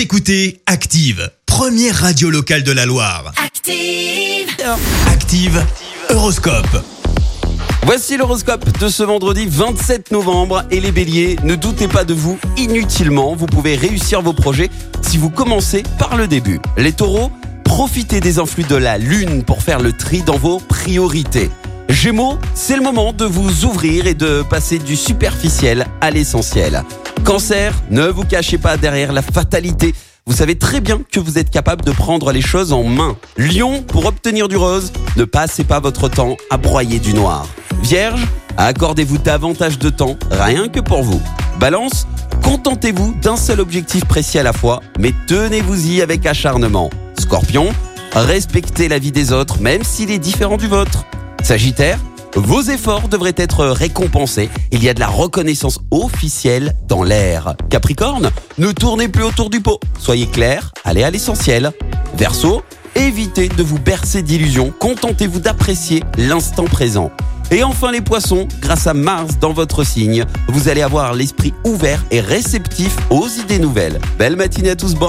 Vous écoutez Active, première radio locale de la Loire. Active. Active, Horoscope. Voici l'horoscope de ce vendredi 27 novembre et les béliers, ne doutez pas de vous inutilement, vous pouvez réussir vos projets si vous commencez par le début. Les taureaux, profitez des influx de la lune pour faire le tri dans vos priorités. Gémeaux, c'est le moment de vous ouvrir et de passer du superficiel à l'essentiel. Cancer, ne vous cachez pas derrière la fatalité. Vous savez très bien que vous êtes capable de prendre les choses en main. Lion, pour obtenir du rose, ne passez pas votre temps à broyer du noir. Vierge, accordez-vous davantage de temps, rien que pour vous. Balance, contentez-vous d'un seul objectif précis à la fois, mais tenez-vous-y avec acharnement. Scorpion, respectez la vie des autres, même s'il est différent du vôtre. Sagittaire, vos efforts devraient être récompensés. Il y a de la reconnaissance officielle dans l'air. Capricorne, ne tournez plus autour du pot. Soyez clair, allez à l'essentiel. Verseau, évitez de vous bercer d'illusions. Contentez-vous d'apprécier l'instant présent. Et enfin les poissons, grâce à Mars dans votre signe, vous allez avoir l'esprit ouvert et réceptif aux idées nouvelles. Belle matinée à tous, bon